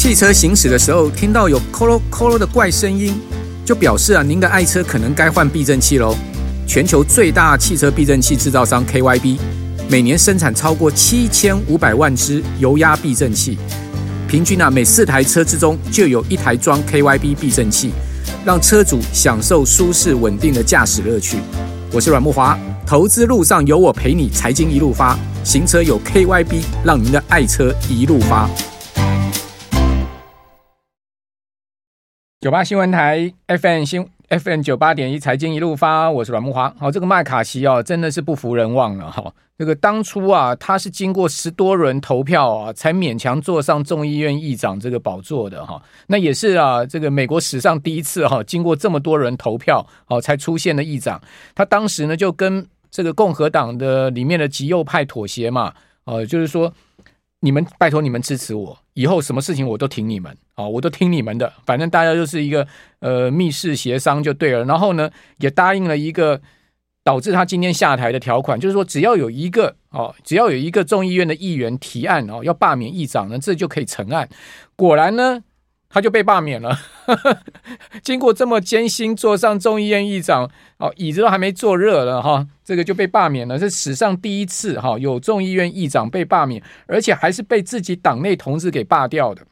汽车行驶的时候听到有“咯咯咯咯”的怪声音，就表示啊，您的爱车可能该换避震器喽。全球最大汽车避震器制造商 KYB，每年生产超过七千五百万支油压避震器，平均啊，每四台车之中就有一台装 KYB 避震器，让车主享受舒适稳定的驾驶乐趣。我是阮慕华，投资路上有我陪你，财经一路发，行车有 KYB，让您的爱车一路发。九八新闻台 FM 新 FM 九八点一财经一路发，我是阮木华。好，这个麦卡锡哦，真的是不服人望了哈。这个当初啊，他是经过十多轮投票啊，才勉强坐上众议院议长这个宝座的哈。那也是啊，这个美国史上第一次哈，经过这么多人投票哦，才出现的议长。他当时呢，就跟这个共和党的里面的极右派妥协嘛，呃，就是说。你们拜托你们支持我，以后什么事情我都听你们啊，我都听你们的，反正大家就是一个呃密室协商就对了。然后呢，也答应了一个导致他今天下台的条款，就是说只要有一个哦，只要有一个众议院的议员提案哦，要罢免议长呢，这就可以成案。果然呢。他就被罢免了，经过这么艰辛坐上众议院议长，哦，椅子都还没坐热了哈，这个就被罢免了，是史上第一次哈，有众议院议长被罢免，而且还是被自己党内同志给罢掉的，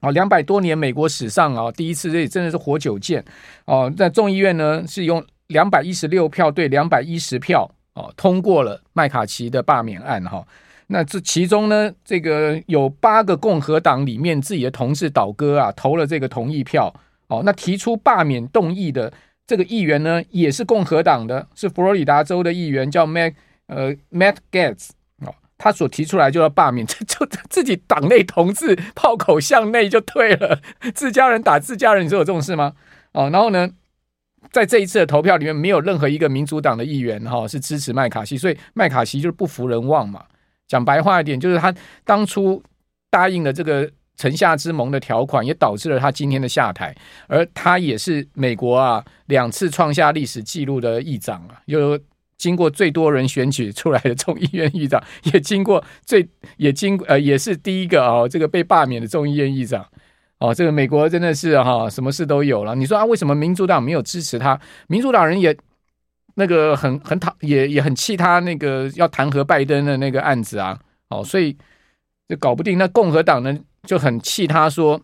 哦，两百多年美国史上啊第一次，这真的是活久见哦。在众议院呢是用两百一十六票对两百一十票哦通过了麦卡锡的罢免案哈。那这其中呢，这个有八个共和党里面自己的同志倒戈啊，投了这个同意票哦。那提出罢免动议的这个议员呢，也是共和党的，是佛罗里达州的议员，叫 Matt 呃 Matt Gaetz 哦。他所提出来就要罢免，就就自己党内同志炮口向内就退了，自家人打自家人，你说有这种事吗？哦，然后呢，在这一次的投票里面，没有任何一个民主党的议员哈、是支持麦卡锡，所以麦卡锡就是不服人望嘛。讲白话一点，就是他当初答应了这个城下之盟的条款，也导致了他今天的下台。而他也是美国啊两次创下历史纪录的议长啊，又经过最多人选举出来的众议院议长，也经过最也经呃也是第一个啊、哦、这个被罢免的众议院议长哦。这个美国真的是哈、什么事都有了。你说啊，为什么民主党没有支持他？民主党人也。那个很很讨也也很气他那个要弹劾拜登的那个案子啊，哦，所以就搞不定。那共和党呢就很气他说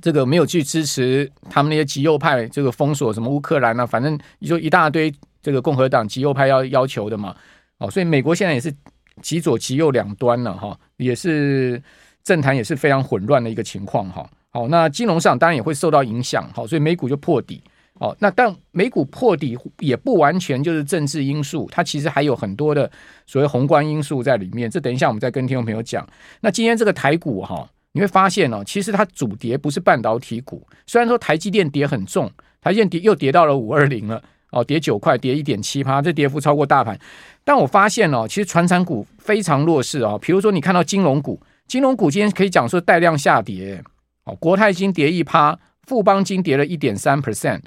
这个没有去支持他们那些极右派这个封锁什么乌克兰啊，反正就一大堆这个共和党极右派要要求的嘛，哦，所以美国现在也是极左极右两端了哈，也是政坛也是非常混乱的一个情况哈。好，那金融上当然也会受到影响，好，所以美股就破底。哦，那但美股破底也不完全就是政治因素，它其实还有很多的所谓宏观因素在里面。这等一下我们再跟听众朋友讲。那今天这个台股哈，你会发现哦，其实它主跌不是半导体股，虽然说台积电跌很重，台积电跌又跌到了五二零了，哦，跌九块，跌一点七趴，这跌幅超过大盘。但我发现哦，其实传产股非常弱势哦，比如说你看到金融股，金融股今天可以讲说带量下跌，哦，国泰金跌一趴，富邦金跌了一点三 percent。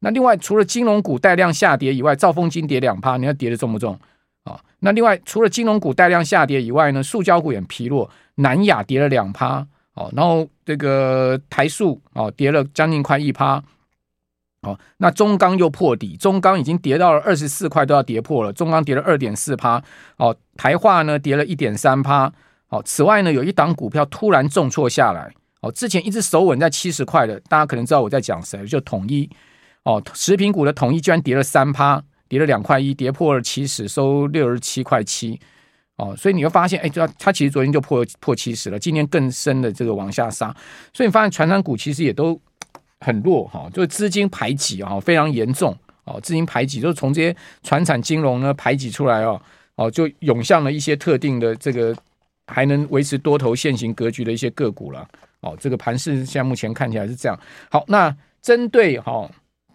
那另外，除了金融股带量下跌以外，兆丰金跌两趴，你看跌得重不重？啊？那另外，除了金融股带量下跌以外呢，塑胶股也疲弱，南亚跌了两趴。哦，然后这个台塑哦跌了将近快一趴。哦，那中钢又破底，中钢已经跌到了二十四块都要跌破了，中钢跌了二点四趴。哦，台化呢跌了一点三趴。哦，此外呢，有一档股票突然重挫下来。哦，之前一直守稳在七十块的，大家可能知道我在讲谁，就统一。哦，食品股的统一居然跌了三趴，跌了两块一，跌破了七十，收六十七块七。哦，所以你会发现，哎，它它其实昨天就破破七十了，今天更深的这个往下杀。所以你发现传产股其实也都很弱哈、就是资金排挤啊、非常严重哦，资金排挤就是从这些传产金融呢排挤出来哦，哦，就涌向了一些特定的这个还能维持多头线型格局的一些个股了。哦，这个盘势现在目前看起来是这样。好，那针对哈。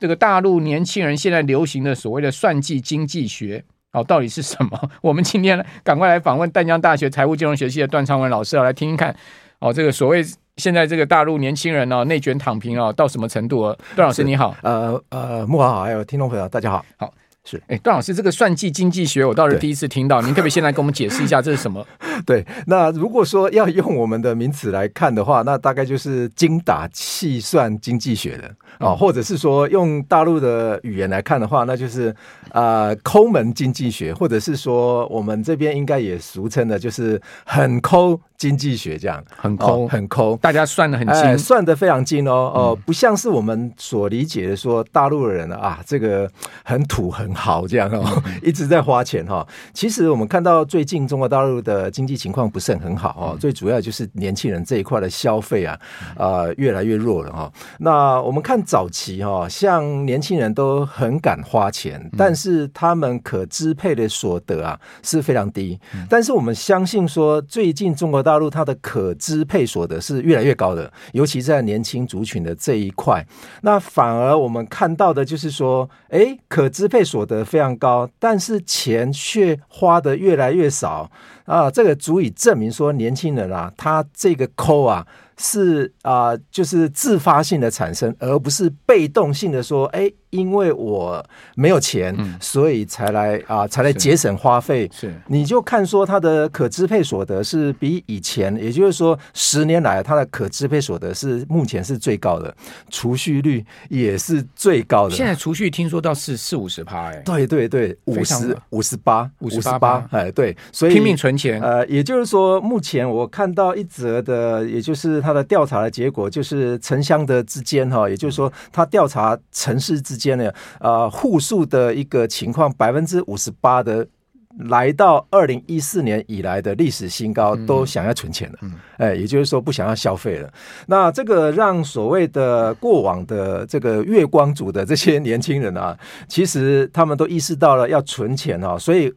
这个大陆年轻人现在流行的所谓的算计经济学，哦，到底是什么？我们今天呢，赶快来访问淡江大学财务金融学系的段昌文老师啊，来听听看。哦，这个所谓现在这个大陆年轻人哦，内卷躺平哦，到什么程度啊？段老师你好，呃呃，木华好，还有听众朋友大家好，好是，哎，段老师，这个算计经济学我倒是第一次听到，您可不可以先来给我们解释一下这是什么？对，那如果说要用我们的名词来看的话，那大概就是精打细算经济学的啊、哦，或者是说用大陆的语言来看的话，那就是啊、呃、抠门经济学，或者是说我们这边应该也俗称的就是很抠经济学，这样很抠、哦、很抠，大家算的很精、哎，算的非常精哦哦，嗯、不像是我们所理解的说大陆的人啊，这个很土很豪这样哦，嗯、一直在花钱哈、哦。其实我们看到最近中国大陆的经济情况不是很好哦，嗯、最主要就是年轻人这一块的消费啊，呃，越来越弱了哈、哦。那我们看早期哈、哦，像年轻人都很敢花钱，嗯、但是他们可支配的所得啊是非常低。嗯、但是我们相信说，最近中国大陆它的可支配所得是越来越高的，尤其在年轻族群的这一块。那反而我们看到的就是说，哎，可支配所得非常高，但是钱却花的越来越少啊！这个足以证明说，年轻人啊，他这个抠啊。是啊、就是自发性的产生，而不是被动性的说，哎，因为我没有钱，嗯、所以才来啊、呃，才来节省花费。是，你就看说他的可支配所得是比以前，也就是说十年来他的可支配所得是目前是最高的，储蓄率也是最高的。现在储蓄听说到是四五十趴，哎，对对对，五十五十八五十八，哎，对，所以拼命存钱。呃，也就是说，目前我看到一则的，也就是。他的调查的结果就是城乡的之间哈，也就是说，他调查城市之间的呃户数的一个情况，百分之五十八的来到二零一四年以来的历史新高，都想要存钱了，哎，也就是说不想要消费了。那这个让所谓的过往的这个月光族的这些年轻人啊，其实他们都意识到了要存钱啊，所以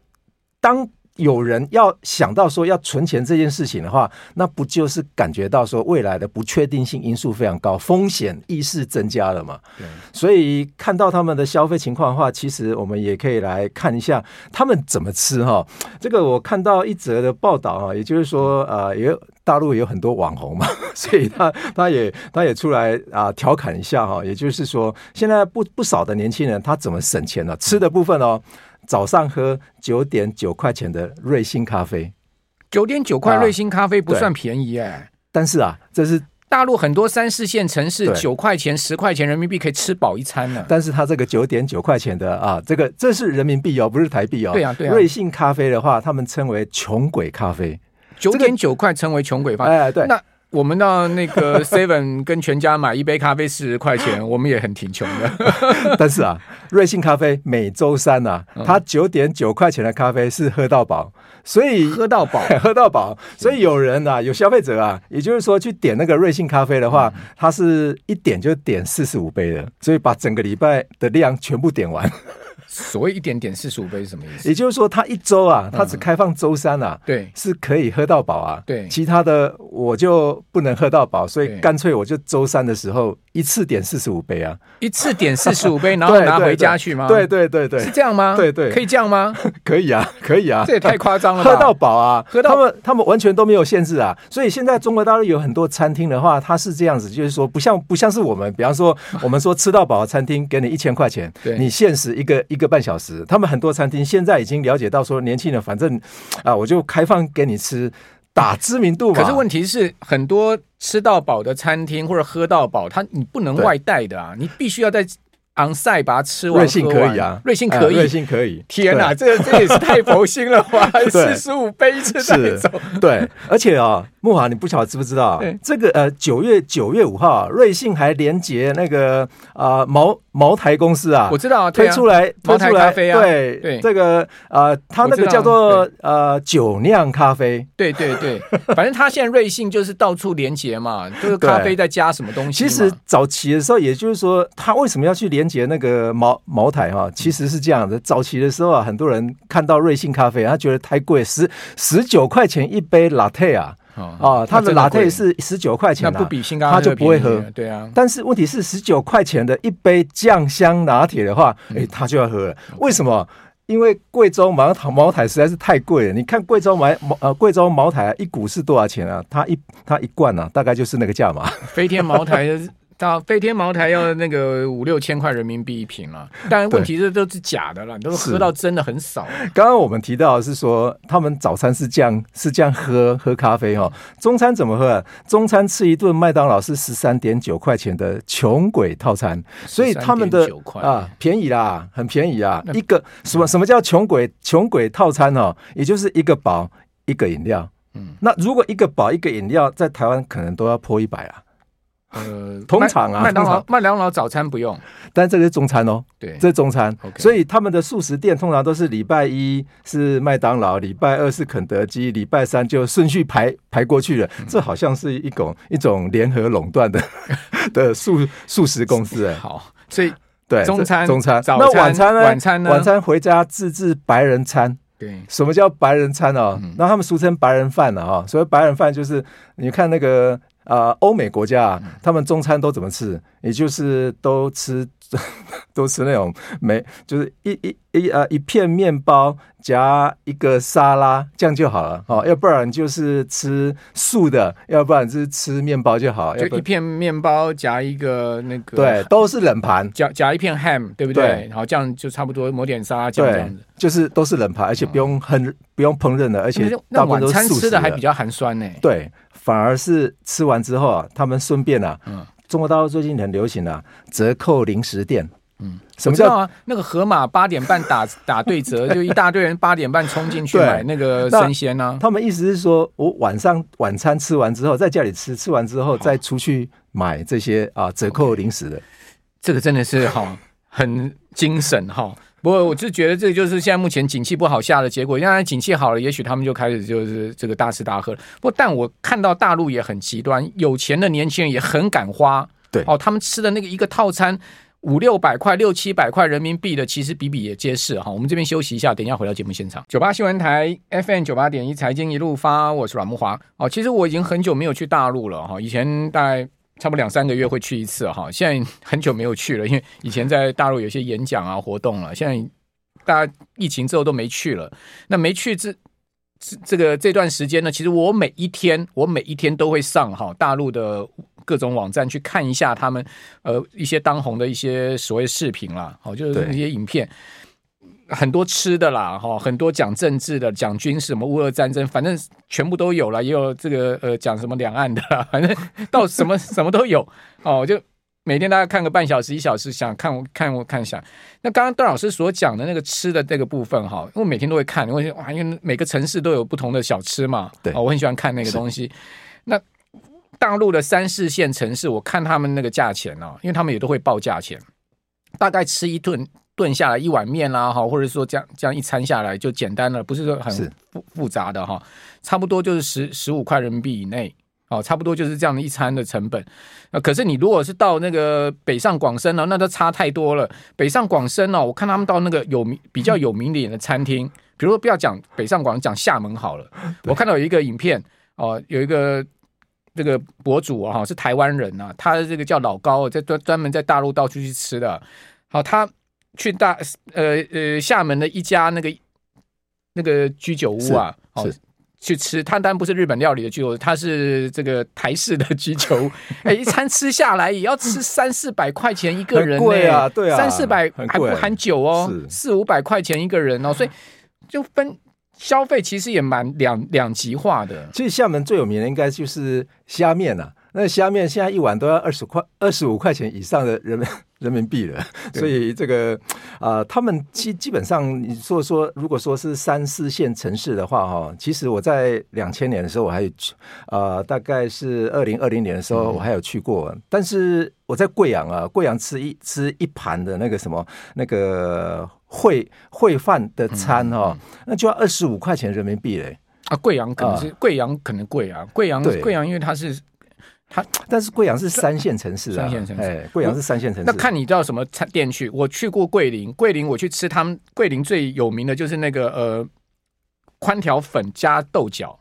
当。有人要想到说要存钱这件事情的话，那不就是感觉到说未来的不确定性因素非常高，风险意识增加了嘛？对，所以看到他们的消费情况的话，其实我们也可以来看一下他们怎么吃哈。这个我看到一则的报道啊，也就是说，呃，也有大陆也有很多网红嘛，所以他他也他也出来啊调侃一下哈，也就是说，现在不不少的年轻人他怎么省钱呢？吃的部分哦。早上喝九点九块钱的瑞幸咖啡，九点九块瑞幸咖啡不算便宜哎、欸，但是啊，这是大陆很多三四线城市九块钱、十块钱人民币可以吃饱一餐呢。但是它这个九点九块钱的啊，这个这是人民币哦，不是台币哦。对啊，对啊。瑞幸咖啡的话，他们称为穷鬼咖啡，九点九块称为穷鬼咖啡。哎，对。那我们到那个 Seven 跟全家买一杯咖啡四十块钱，我们也很挺穷的。但是啊，瑞幸咖啡每周三啊，它九点九块钱的咖啡是喝到饱，所以 喝到饱，喝到饱。所以有人啊，有消费者啊，也就是说去点那个瑞幸咖啡的话，他是一点就点四十五杯的，所以把整个礼拜的量全部点完。所谓一点点四十五杯是什么意思？也就是说，他一周啊，他只开放周三啊，对，是可以喝到饱啊，对，其他的我就不能喝到饱，所以干脆我就周三的时候一次点四十五杯啊，一次点四十五杯，然后 拿回家去吗？对对对对，是这样吗？对对，可以这样吗？可以啊，可以啊，这也太夸张了，喝到饱啊，喝到他们他们完全都没有限制啊，所以现在中国大陆有很多餐厅的话，它是这样子，就是说不像不像是我们，比方说 我们说吃到饱的餐厅给你一千块钱，你限时一个一个半小时，他们很多餐厅现在已经了解到说，年轻人反正啊，我就开放给你吃，打知名度嘛。可是问题是，很多吃到饱的餐厅或者喝到饱，它你不能外带的啊，你必须要在。昂赛把它吃完，瑞幸可以啊，瑞幸可以，瑞幸可以。天哪，这这也是太佛心了吧？四十五杯一次带走，对。而且啊，木华，你不晓得知不知道？这个呃，九月九月五号，瑞幸还连接那个啊茅茅台公司啊，我知道啊推出来茅台咖啡啊，对对，这个呃，它那个叫做呃酒酿咖啡，对对对，反正它现在瑞幸就是到处连接嘛，就是咖啡在加什么东西。其实早期的时候，也就是说，它为什么要去连？节那个茅茅台哈，其实是这样的。早期的时候啊，很多人看到瑞幸咖啡，他觉得太贵，十十九块钱一杯 latte 啊，啊，他的 latte 是十九块钱，那不比星巴克他就不会喝。对啊，但是问题是十九块钱的一杯酱香拿铁的话，哎，他就要喝了。为什么？因为贵州茅台茅台实在是太贵了。你看贵州茅呃贵州茅台一股是多少钱啊？它一它一罐啊，大概就是那个价嘛。飞天茅台到飞天茅台要那个五六千块人民币一瓶了，但问题是都是假的了，都是喝到真的很少。刚刚我们提到的是说，他们早餐是这样是这样喝喝咖啡哦，中餐怎么喝啊？中餐吃一顿麦当劳是十三点九块钱的穷鬼套餐，所以他们的啊便宜啦，很便宜啊，一个什么什么叫穷鬼穷鬼套餐哦？也就是一个堡一个饮料，嗯，那如果一个堡一个饮料在台湾可能都要破一百啊。呃，通常啊，麦当劳麦当劳早餐不用，但这个是中餐哦。对，这是中餐。所以他们的素食店通常都是礼拜一是麦当劳，礼拜二是肯德基，礼拜三就顺序排排过去了。嗯、这好像是一种一种联合垄断的 的素素食公司哎。好，所以对中餐中餐，那晚餐呢？晚餐呢？晚餐回家自制白人餐。对，什么叫白人餐哦？那、嗯、他们俗称白人饭了啊。所谓白人饭就是你看那个。啊，欧美国家啊，他们中餐都怎么吃？也就是都吃，都吃那种没，就是一一一呃一片面包夹一个沙拉，这样就好了哦。要不然就是吃素的，要不然就是吃面包就好。就一片面包夹一个那个，对，都是冷盘，夹夹一片 ham，对不对？对，然后这样就差不多抹点沙拉酱这样子，就是都是冷盘，而且不用很、嗯、不用烹饪的，而且大部分都是素食的。晚餐吃的还比较寒酸呢。对。反而是吃完之后啊，他们顺便啊，嗯，中国大陆最近很流行啊，折扣零食店，嗯，什么叫啊？那个河马八点半打 打对折，就一大堆人八点半冲进去买那个生鲜呢、啊。他们意思是说，我晚上晚餐吃完之后，在家里吃，吃完之后再出去买这些啊折扣零食的，这个真的是哈很精神哈。不过，我是觉得这就是现在目前景气不好下的结果。现在景气好了，也许他们就开始就是这个大吃大喝。不过，但我看到大陆也很极端，有钱的年轻人也很敢花。对，哦，他们吃的那个一个套餐五六百块、六七百块人民币的，其实比比也皆是哈。我们这边休息一下，等一下回到节目现场。九八新闻台 FM 九八点一财经一路发，我是阮木华。哦，其实我已经很久没有去大陆了哈。以前大概。差不多两三个月会去一次哈，现在很久没有去了，因为以前在大陆有些演讲啊活动了，现在大家疫情之后都没去了。那没去这这这个这段时间呢，其实我每一天我每一天都会上哈大陆的各种网站去看一下他们呃一些当红的一些所谓视频啦，好就是那些影片。很多吃的啦，哈，很多讲政治的，讲军事，什么乌俄战争，反正全部都有了，也有这个呃讲什么两岸的，反正到什么 什么都有哦。就每天大家看个半小时一小时，想看我看我看一下。那刚刚段老师所讲的那个吃的这个部分哈，因为我每天都会看，因为哇，因为每个城市都有不同的小吃嘛，对，我很喜欢看那个东西。那大陆的三四线城市，我看他们那个价钱哦，因为他们也都会报价钱，大概吃一顿。炖下来一碗面啦，哈，或者说这样这样一餐下来就简单了，不是说很复复杂的哈，差不多就是十十五块人民币以内，哦，差不多就是这样的一餐的成本。啊，可是你如果是到那个北上广深呢，那都差太多了。北上广深呢，我看他们到那个有名比较有名点的餐厅，比如说不要讲北上广，讲厦门好了。我看到有一个影片哦，有一个这个博主啊，是台湾人啊，他的这个叫老高，在专专门在大陆到处去吃的，好他。去大呃呃厦门的一家那个那个居酒屋啊，哦，去吃，他当然不是日本料理的居酒屋，他是这个台式的居酒屋。哎，一餐吃下来也要吃三四百块钱一个人，贵啊，对啊，三四百还不含酒哦，四五百块钱一个人哦，所以就分消费其实也蛮两两极化的。其实厦门最有名的应该就是虾面啊。那虾面现在一碗都要二十块、二十五块钱以上的人民 人民币了，所以这个啊、呃，他们基基本上，你说说，如果说是三四线城市的话，哈，其实我在两千年的时候我还有去，呃，大概是二零二零年的时候我还有去过，嗯、但是我在贵阳啊，贵阳吃一吃一盘的那个什么那个烩烩饭的餐哈，那就要二十五块钱人民币嘞。啊，贵阳可能是贵阳可能贵啊，贵阳贵阳因为它是。它，但是贵阳是三线城市啊，三线城市，哎，贵阳是三线城市。那看你到什么餐店去？我去过桂林，桂林我去吃他们桂林最有名的就是那个呃宽条粉加豆角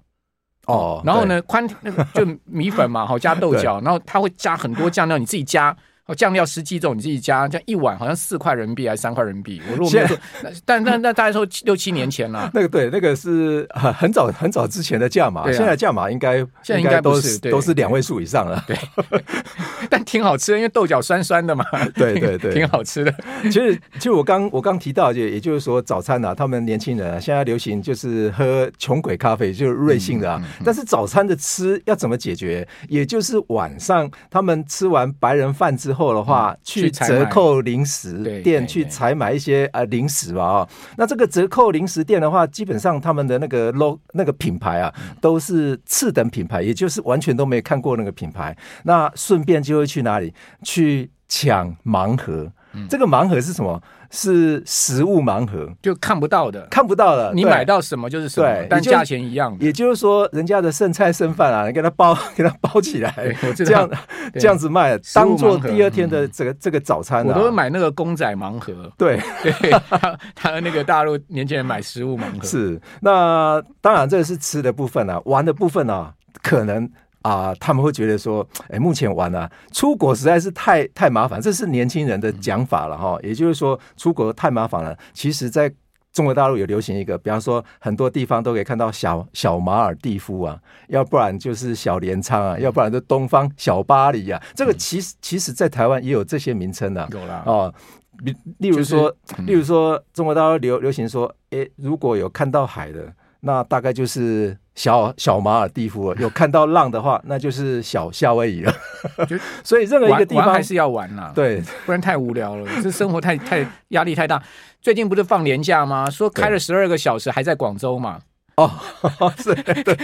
哦，然后呢宽那个就米粉嘛，好加豆角，然后它会加很多酱料，你自己加。哦，酱料十几种，你自己加，这样一碗好像四块人民币还是三块人民币？我如果没有做，但但那大概说六七年前了。那个对，那个是很很早很早之前的价码，现在价码应该现在应该都是都是两位数以上了。对，但挺好吃的，因为豆角酸酸的嘛。对对对，挺好吃的。其实，其实我刚我刚提到，就也就是说，早餐啊，他们年轻人啊，现在流行就是喝穷鬼咖啡，就是瑞幸的啊。嗯嗯嗯、但是早餐的吃要怎么解决？也就是晚上他们吃完白人饭之后的话，嗯、去折扣零食店去采买一些呃零食吧啊。那这个折扣零食店的话，基本上他们的那个 logo 那个品牌啊，都是次等品牌，也就是完全都没看过那个品牌。那顺便就会去哪里去抢盲盒？嗯、这个盲盒是什么？是食物盲盒，就看不到的，看不到的。你买到什么就是什么，对但价钱一样也。也就是说，人家的剩菜剩饭啊，你给他包，给他包起来，这样这样子卖，当做第二天的这个这个早餐，啊。我都会买那个公仔盲盒。对，对他他那个大陆年轻人买食物盲盒。是，那当然这个是吃的部分啊，玩的部分啊，可能。啊，他们会觉得说，哎，目前玩啊，出国实在是太太麻烦，这是年轻人的讲法了哈。也就是说，出国太麻烦了。其实，在中国大陆有流行一个，比方说，很多地方都可以看到小小马尔蒂夫啊，要不然就是小镰仓啊，要不然就东方小巴黎啊。这个其实其实，在台湾也有这些名称的，有啦哦。例例如说，例如说，中国大陆流流行说，哎，如果有看到海的，那大概就是。小小马尔蒂夫了有看到浪的话，那就是小夏威夷了。所以任何一个地方还是要玩啦，对，不然太无聊了。这生活太太压力太大。最近不是放年假吗？说开了十二个小时，还在广州嘛？哦，是，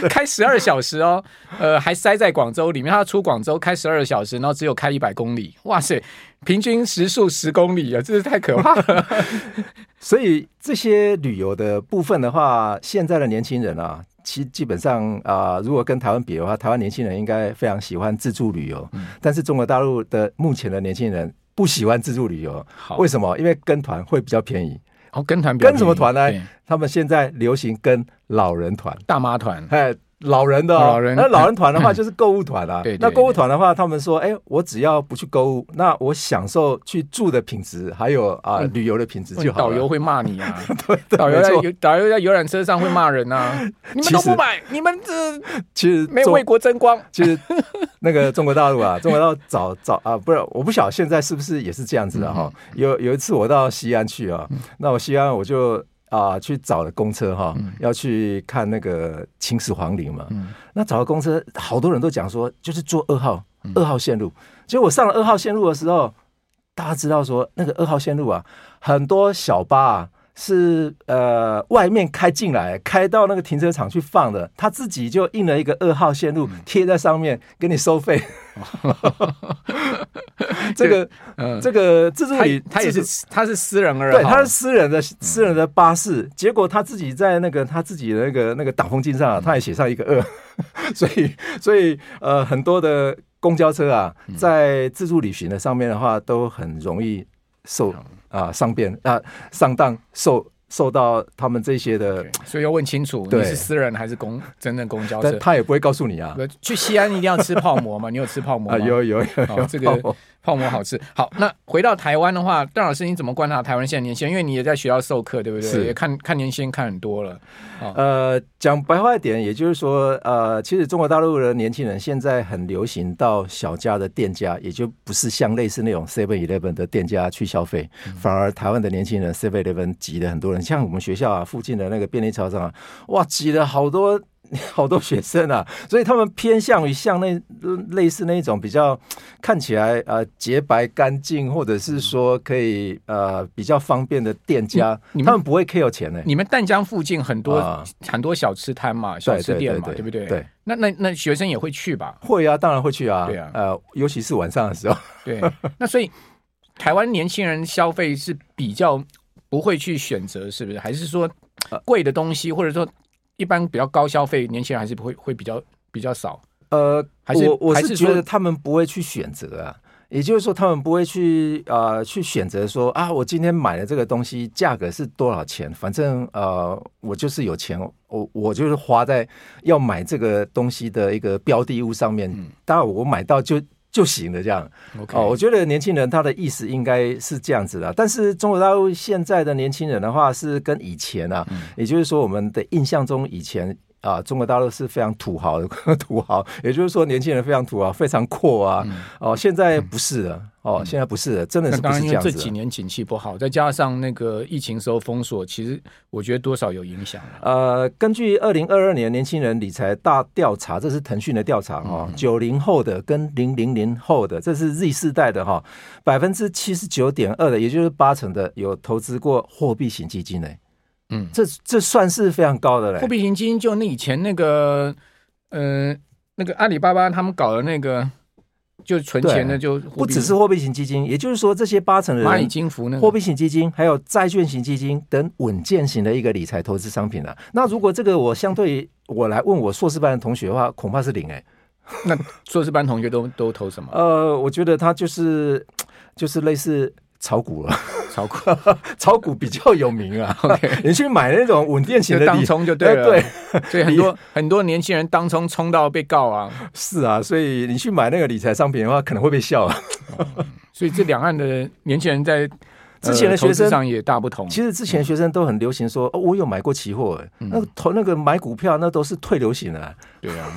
开十二小时哦，呃，还塞在广州里面。他出广州开十二小时，然后只有开一百公里。哇塞，平均时速十公里啊，真是太可怕了。所以这些旅游的部分的话，现在的年轻人啊。其基本上啊、呃，如果跟台湾比的话，台湾年轻人应该非常喜欢自助旅游。嗯、但是中国大陆的目前的年轻人不喜欢自助旅游。好为什么？因为跟团会比较便宜。哦，跟团跟什么团呢？他们现在流行跟老人团、大妈团。老人的、哦，老人那老人 团的话就是购物团啊。对，那购物团的话，他们说，哎，我只要不去购物，那我享受去住的品质，还有啊旅游的品质就好。导游会骂你啊，对，导游在导游在游览车上会骂人啊。你们都不买，你们这其实没有为国争光。其实那个中国大陆啊，中国大陆早早啊，不是，我不晓得现在是不是也是这样子的哈。有有一次我到西安去啊，那我西安我就。啊，去找了公车哈，嗯、要去看那个秦始皇陵嘛。嗯、那找了公车，好多人都讲说，就是坐二号二、嗯、号线路。结果我上了二号线路的时候，大家知道说，那个二号线路啊，很多小巴啊。是呃，外面开进来，开到那个停车场去放的，他自己就印了一个二号线路贴在上面，给你收费。这个，嗯，这个自助旅，他也是，他是私人而对，他是私人的私人的巴士，结果他自己在那个他自己的那个那个挡风镜上，他也写上一个二，所以所以呃，很多的公交车啊，在自助旅行的上面的话，都很容易受。啊，上边啊，上当受受到他们这些的，所以要问清楚，你是私人还是公真正公交车？他也不会告诉你啊。去西安一定要吃泡馍吗？你有吃泡馍吗？有有有，有这个。泡馍好吃。好，那回到台湾的话，段老师你怎么观察台湾现在年轻人？因为你也在学校授课，对不对？是也看看年轻人看很多了。哦、呃，讲白话一点，也就是说，呃，其实中国大陆的年轻人现在很流行到小家的店家，也就不是像类似那种 Seven Eleven 的店家去消费，嗯、反而台湾的年轻人 Seven Eleven 挤的很多人，像我们学校啊附近的那个便利超商啊，哇，挤了好多。好多学生啊，所以他们偏向于像那类似那种比较看起来呃洁白干净，或者是说可以呃比较方便的店家，他们不会 care 钱的。你们淡江附近很多、呃、很多小吃摊嘛，小吃店嘛，对不对？对。那那那学生也会去吧？会啊，当然会去啊。对啊，呃，尤其是晚上的时候。对。那所以台湾年轻人消费是比较不会去选择，是不是？还是说贵的东西，或者说？一般比较高消费，年轻人还是不会会比较比较少。呃，还是我我是觉得他们不会去选择啊，也就是说他们不会去呃去选择说啊，我今天买的这个东西价格是多少钱？反正呃我就是有钱，我我就是花在要买这个东西的一个标的物上面。当然我买到就。就行了，这样。哦，我觉得年轻人他的意思应该是这样子的。但是中国大陆现在的年轻人的话，是跟以前啊，嗯、也就是说我们的印象中以前啊，中国大陆是非常土豪的 土豪，也就是说年轻人非常土豪，非常阔啊。嗯、哦，现在不是了。嗯哦，现在不是的，真的是不是这样子。这几年景气不好，再加上那个疫情时候封锁，其实我觉得多少有影响。呃，根据二零二二年年轻人理财大调查，这是腾讯的调查哈，九零后的跟零零零后的，这是 Z 世代的哈，百分之七十九点二的，也就是八成的有投资过货币型基金呢。嗯，这这算是非常高的嘞。货币型基金就那以前那个，呃，那个阿里巴巴他们搞的那个。就存钱的就不只是货币型基金，也就是说，这些八成的人，蚂蚁金服那货币型基金，还有债券型基金等稳健型的一个理财投资商品了。那如果这个我相对我来问我硕士班的同学的话，恐怕是零哎、欸。那硕士班同学都都投什么？呃，我觉得他就是就是类似炒股了。炒股，炒股比较有名啊。OK，你去买那种稳定型的当冲就对了。对，所以很多很多年轻人当冲冲到被告啊。是啊，所以你去买那个理财商品的话，可能会被笑啊。所以这两岸的年轻人在。之前的学生上也大不同。其实之前学生都很流行说：“哦，我有买过期货。”那个投那个买股票，那都是退流行的。对啊，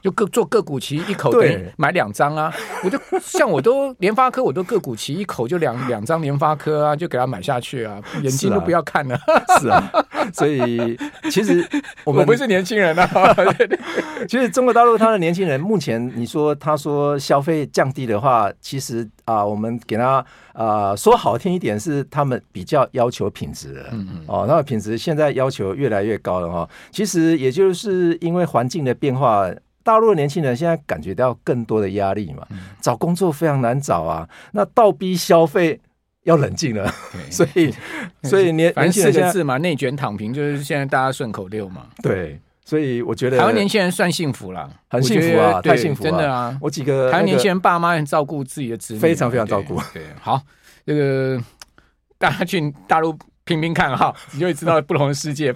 就个做个股期一口 对买两张啊。我就像我都联发科，我都个股期一口就两 两张联发科啊，就给他买下去啊，眼睛都不要看了。是啊，所以其实我们不是年轻人啊。其实中国大陆他的年轻人目前，你说他说消费降低的话，其实啊，我们给他啊说好听一点。是他们比较要求品质的，嗯嗯，哦，那么品质现在要求越来越高了哈。其实也就是因为环境的变化，大陆的年轻人现在感觉到更多的压力嘛，找工作非常难找啊，那倒逼消费要冷静了，所以所以年反正四个字嘛，内卷躺平就是现在大家顺口溜嘛，对。所以我觉得台湾年轻人算幸福了，很幸福啊，太幸福了，真的啊。我几个台湾年轻人爸妈很照顾自己的子女，非常非常照顾。对，好，这个。大家去大陆拼拼看哈，你就会知道不同的世界。